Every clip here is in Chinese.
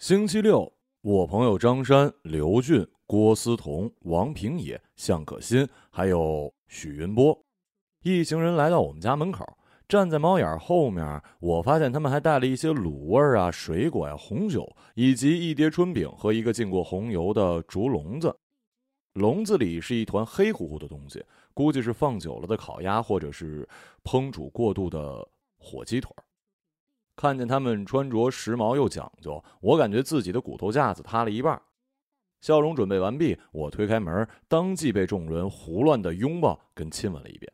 星期六，我朋友张山、刘俊、郭思彤、王平野、向可心，还有许云波，一行人来到我们家门口，站在猫眼后面。我发现他们还带了一些卤味啊、水果呀、红酒，以及一碟春饼和一个浸过红油的竹笼子。笼子里是一团黑乎乎的东西，估计是放久了的烤鸭，或者是烹煮过度的火鸡腿。看见他们穿着时髦又讲究，我感觉自己的骨头架子塌了一半。笑容准备完毕，我推开门，当即被众人胡乱的拥抱跟亲吻了一遍。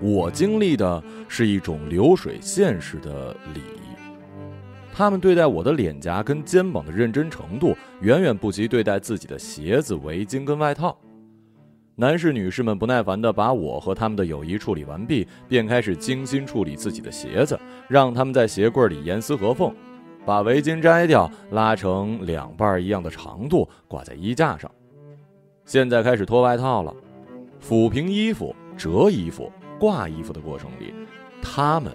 我经历的是一种流水线式的礼仪。他们对待我的脸颊跟肩膀的认真程度，远远不及对待自己的鞋子、围巾跟外套。男士、女士们不耐烦地把我和他们的友谊处理完毕，便开始精心处理自己的鞋子，让他们在鞋柜里严丝合缝，把围巾摘掉，拉成两半一样的长度，挂在衣架上。现在开始脱外套了，抚平衣服、折衣服、挂衣服的过程里，他们，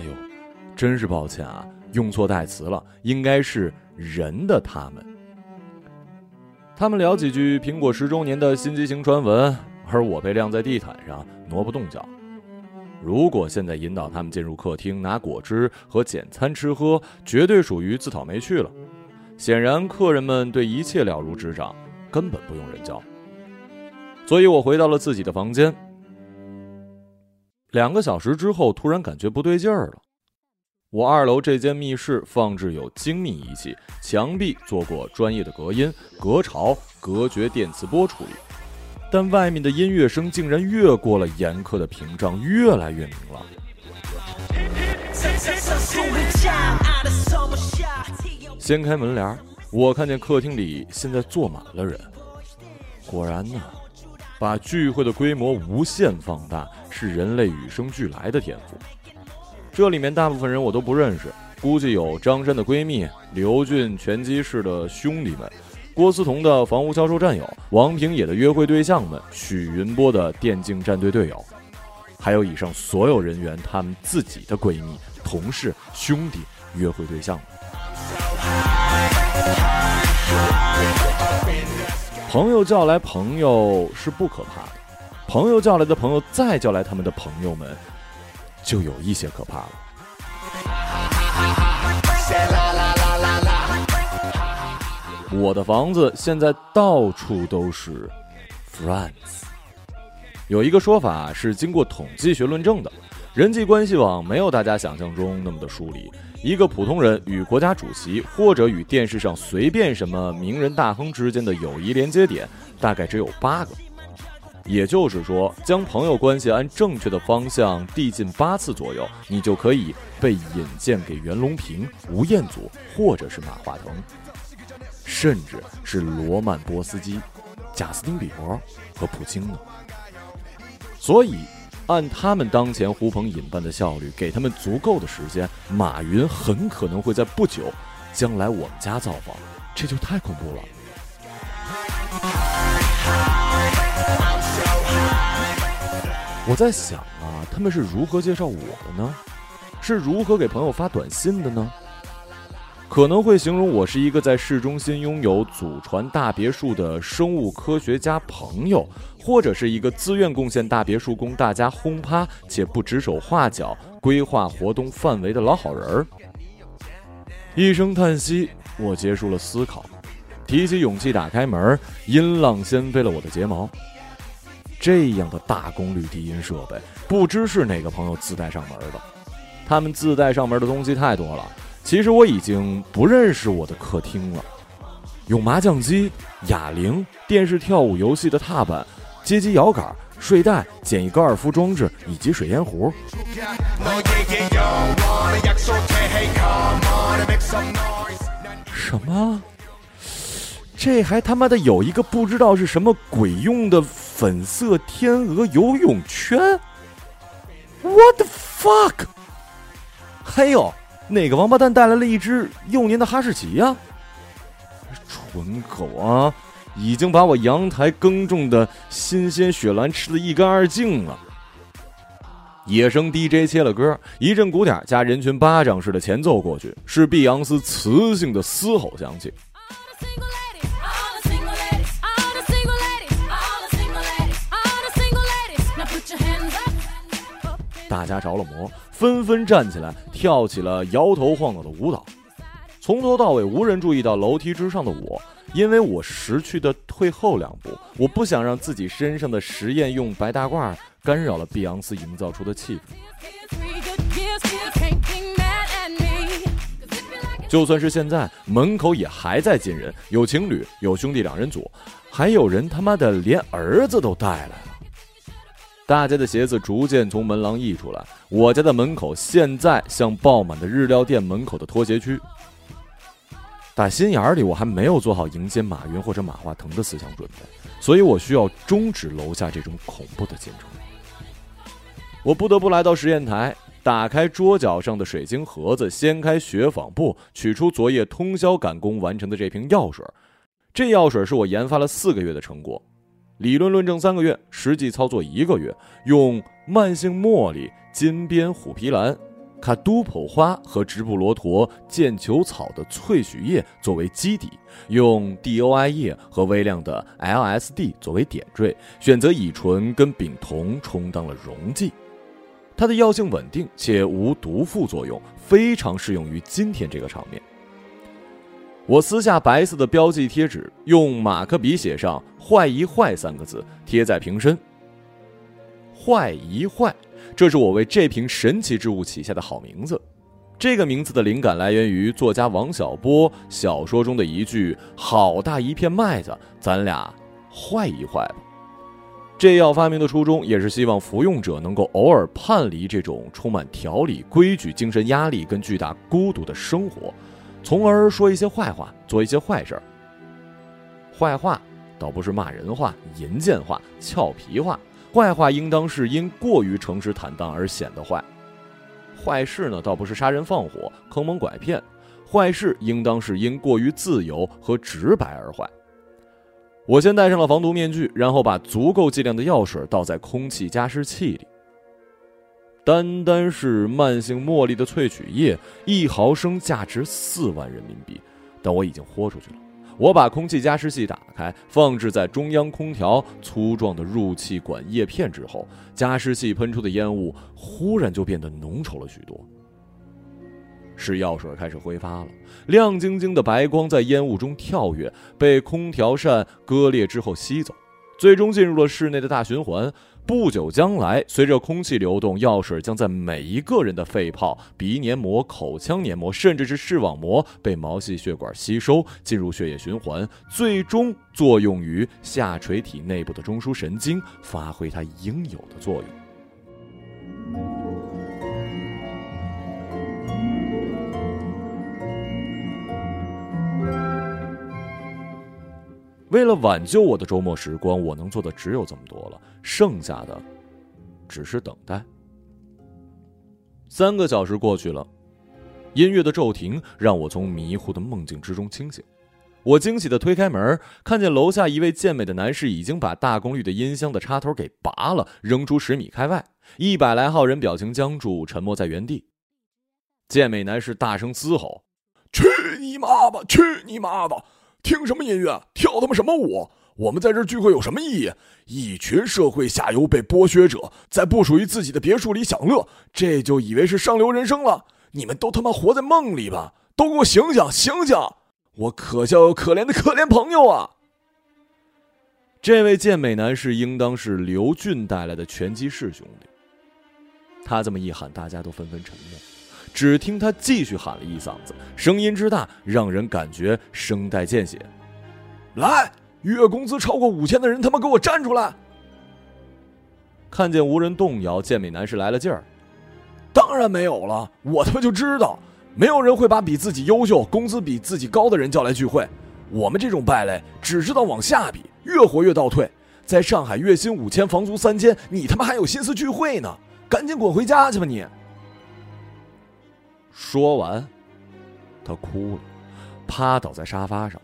哎呦，真是抱歉啊！用错代词了，应该是人的他们。他们聊几句苹果十周年的新机型传闻，而我被晾在地毯上，挪不动脚。如果现在引导他们进入客厅拿果汁和简餐吃喝，绝对属于自讨没趣了。显然，客人们对一切了如指掌，根本不用人教。所以我回到了自己的房间。两个小时之后，突然感觉不对劲儿了。我二楼这间密室放置有精密仪器，墙壁做过专业的隔音、隔潮、隔绝电磁波处理，但外面的音乐声竟然越过了严苛的屏障，越来越明朗。掀开门帘，我看见客厅里现在坐满了人。果然呢，把聚会的规模无限放大，是人类与生俱来的天赋。这里面大部分人我都不认识，估计有张山的闺蜜、刘俊拳击室的兄弟们、郭思彤的房屋销售战友、王平野的约会对象们、许云波的电竞战队队友，还有以上所有人员他们自己的闺蜜、同事、兄弟、约会对象们。朋友叫来朋友是不可怕的，朋友叫来的朋友再叫来他们的朋友们。就有一些可怕了。我的房子现在到处都是 friends。有一个说法是经过统计学论证的，人际关系网没有大家想象中那么的疏离。一个普通人与国家主席或者与电视上随便什么名人大亨之间的友谊连接点，大概只有八个。也就是说，将朋友关系按正确的方向递进八次左右，你就可以被引荐给袁隆平、吴彦祖，或者是马化腾，甚至是罗曼·波斯基、贾斯汀·比伯和普京呢。所以，按他们当前呼朋引伴的效率，给他们足够的时间，马云很可能会在不久将来我们家造访，这就太恐怖了。我在想啊，他们是如何介绍我的呢？是如何给朋友发短信的呢？可能会形容我是一个在市中心拥有祖传大别墅的生物科学家朋友，或者是一个自愿贡献大别墅供大家轰趴且不指手画脚规划活动范围的老好人儿。一声叹息，我结束了思考，提起勇气打开门，音浪掀飞了我的睫毛。这样的大功率低音设备，不知是哪个朋友自带上门的。他们自带上门的东西太多了，其实我已经不认识我的客厅了。有麻将机、哑铃、电视跳舞游戏的踏板、街机摇杆、睡袋、简易高尔夫装置以及水烟壶。什么？这还他妈的有一个不知道是什么鬼用的粉色天鹅游泳圈？What the fuck？还有哪个王八蛋带来了一只幼年的哈士奇呀？纯狗啊！已经把我阳台耕种的新鲜雪兰吃得一干二净了。野生 DJ 切了歌，一阵鼓点加人群巴掌式的前奏过去，是碧昂斯磁性的嘶吼响起。大家着了魔，纷纷站起来，跳起了摇头晃脑的舞蹈。从头到尾，无人注意到楼梯之上的我，因为我识趣的退后两步，我不想让自己身上的实验用白大褂干扰了碧昂斯营造出的气氛。就算是现在，门口也还在进人，有情侣，有兄弟两人组，还有人他妈的连儿子都带来了。大家的鞋子逐渐从门廊溢出来，我家的门口现在像爆满的日料店门口的拖鞋区。打心眼里，我还没有做好迎接马云或者马化腾的思想准备，所以我需要终止楼下这种恐怖的进程。我不得不来到实验台，打开桌角上的水晶盒子，掀开雪纺布，取出昨夜通宵赶工完成的这瓶药水。这药水是我研发了四个月的成果。理论论证三个月，实际操作一个月，用慢性茉莉、金边虎皮兰、卡都普花和直布罗陀剑球草的萃取液作为基底，用 DOI 液和微量的 LSD 作为点缀，选择乙醇跟丙酮充当了溶剂。它的药性稳定且无毒副作用，非常适用于今天这个场面。我撕下白色的标记贴纸，用马克笔写上“坏一坏”三个字，贴在瓶身。坏一坏，这是我为这瓶神奇之物起下的好名字。这个名字的灵感来源于作家王小波小说中的一句：“好大一片麦子，咱俩坏一坏吧。”这药发明的初衷也是希望服用者能够偶尔叛离这种充满条理、规矩、精神压力跟巨大孤独的生活。从而说一些坏话，做一些坏事儿。坏话倒不是骂人话、淫贱话、俏皮话，坏话应当是因过于诚实坦荡而显得坏。坏事呢，倒不是杀人放火、坑蒙拐骗，坏事应当是因过于自由和直白而坏。我先戴上了防毒面具，然后把足够剂量的药水倒在空气加湿器里。单单是慢性茉莉的萃取液，一毫升价值四万人民币，但我已经豁出去了。我把空气加湿器打开，放置在中央空调粗壮的入气管叶片之后，加湿器喷出的烟雾忽然就变得浓稠了许多。是药水开始挥发了，亮晶晶的白光在烟雾中跳跃，被空调扇割裂之后吸走，最终进入了室内的大循环。不久将来，随着空气流动，药水将在每一个人的肺泡、鼻黏膜、口腔黏膜，甚至是视网膜被毛细血管吸收，进入血液循环，最终作用于下垂体内部的中枢神经，发挥它应有的作用。为了挽救我的周末时光，我能做的只有这么多了，剩下的只是等待。三个小时过去了，音乐的骤停让我从迷糊的梦境之中清醒。我惊喜的推开门，看见楼下一位健美的男士已经把大功率的音箱的插头给拔了，扔出十米开外。一百来号人表情僵住，沉默在原地。健美男士大声嘶吼：“去你妈吧！去你妈吧！”听什么音乐？跳他妈什么舞？我们在这聚会有什么意义？一群社会下游被剥削者在不属于自己的别墅里享乐，这就以为是上流人生了？你们都他妈活在梦里吧！都给我醒醒醒醒！我可笑又可怜的可怜朋友啊！这位健美男士应当是刘俊带来的拳击室兄弟。他这么一喊，大家都纷纷沉默。只听他继续喊了一嗓子，声音之大，让人感觉声带见血。来，月工资超过五千的人，他妈给我站出来！看见无人动摇，健美男士来了劲儿。当然没有了，我他妈就知道，没有人会把比自己优秀、工资比自己高的人叫来聚会。我们这种败类只知道往下比，越活越倒退。在上海，月薪五千，房租三千，你他妈还有心思聚会呢？赶紧滚回家去吧你！说完，他哭了，趴倒在沙发上。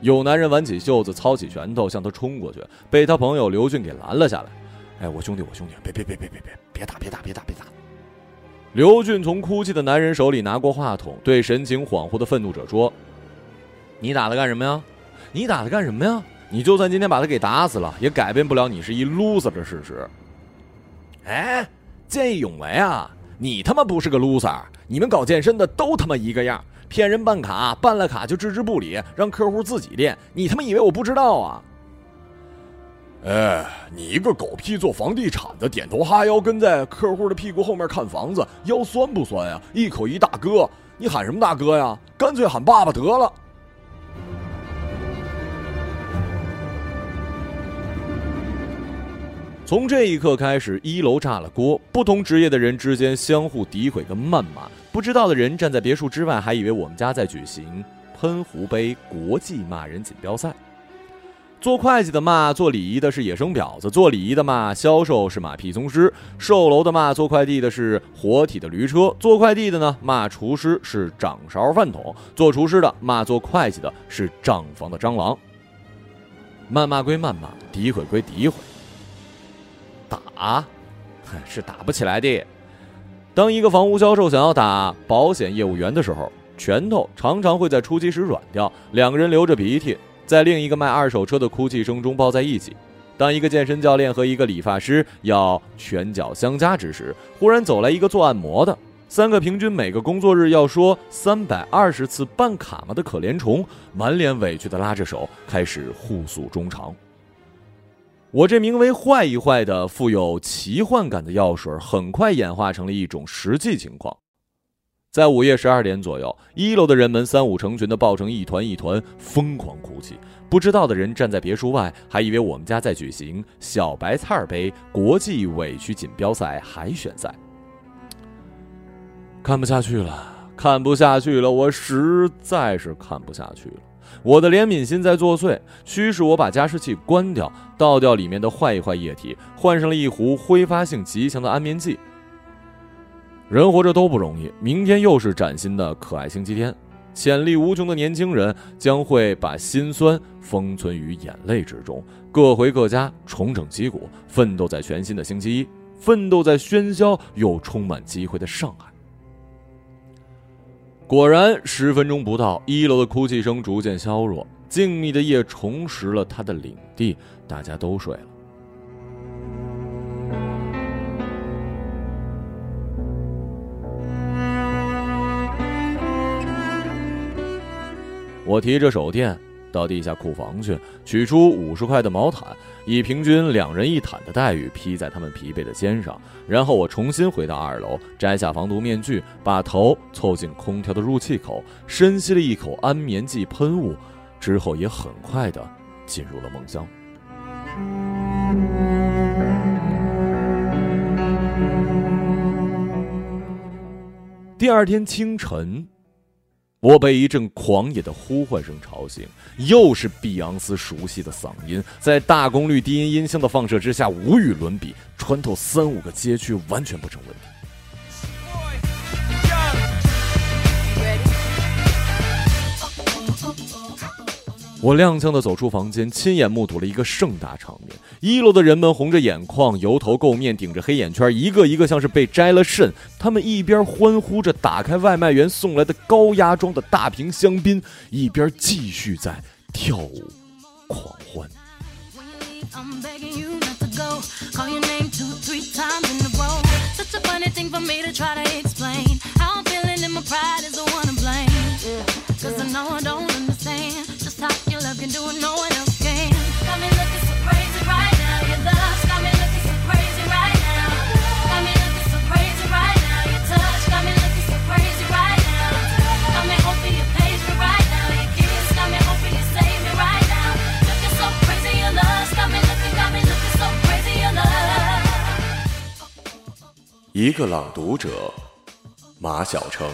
有男人挽起袖子，操起拳头向他冲过去，被他朋友刘俊给拦了下来。哎，我兄弟，我兄弟，别别别别别别别打，别打，别打，别打！刘俊从哭泣的男人手里拿过话筒，对神情恍惚的愤怒者说：“你打他干什么呀？你打他干什么呀？你就算今天把他给打死了，也改变不了你是一 loser 的事实。”哎，见义勇为啊！你他妈不是个 loser，你们搞健身的都他妈一个样，骗人办卡，办了卡就置之不理，让客户自己练。你他妈以为我不知道啊？哎，你一个狗屁做房地产的，点头哈腰跟在客户的屁股后面看房子，腰酸不酸呀？一口一大哥，你喊什么大哥呀？干脆喊爸爸得了。从这一刻开始，一楼炸了锅，不同职业的人之间相互诋毁跟谩骂，不知道的人站在别墅之外，还以为我们家在举行喷壶杯国际骂人锦标赛。做会计的骂做礼仪的是野生婊子，做礼仪的骂销售是马屁宗师，售楼的骂做快递的是活体的驴车，做快递的呢骂厨师是掌勺饭桶，做厨师的骂做会计的是账房的蟑螂。谩骂归谩骂，诋毁归诋毁，打，是打不起来的。当一个房屋销售想要打保险业务员的时候，拳头常常会在出击时软掉，两个人流着鼻涕。在另一个卖二手车的哭泣声中抱在一起。当一个健身教练和一个理发师要拳脚相加之时，忽然走来一个做按摩的。三个平均每个工作日要说三百二十次办卡吗的可怜虫，满脸委屈的拉着手开始互诉衷肠。我这名为“坏一坏”的富有奇幻感的药水，很快演化成了一种实际情况。在午夜十二点左右，一楼的人们三五成群的抱成一团一团，疯狂哭泣。不知道的人站在别墅外，还以为我们家在举行小白菜杯国际委屈锦标赛海选赛。看不下去了，看不下去了，我实在是看不下去了。我的怜悯心在作祟，驱使我把加湿器关掉，倒掉里面的坏一坏液体，换上了一壶挥发性极强的安眠剂。人活着都不容易，明天又是崭新的可爱星期天。潜力无穷的年轻人将会把心酸封存于眼泪之中，各回各家，重整旗鼓，奋斗在全新的星期一，奋斗在喧嚣又充满机会的上海。果然，十分钟不到，一楼的哭泣声逐渐消弱，静谧的夜重拾了他的领地，大家都睡了。我提着手电到地下库房去，取出五十块的毛毯，以平均两人一毯的待遇披在他们疲惫的肩上。然后我重新回到二楼，摘下防毒面具，把头凑近空调的入气口，深吸了一口安眠剂喷雾，之后也很快的进入了梦乡。第二天清晨。我被一阵狂野的呼唤声吵醒，又是碧昂斯熟悉的嗓音，在大功率低音音箱的放射之下无与伦比，穿透三五个街区完全不成问题。我踉跄的走出房间，亲眼目睹了一个盛大场面。一楼的人们红着眼眶，油头垢面，顶着黑眼圈，一个一个像是被摘了肾。他们一边欢呼着打开外卖员送来的高压装的大瓶香槟，一边继续在跳舞狂欢。一个朗读者，马晓成。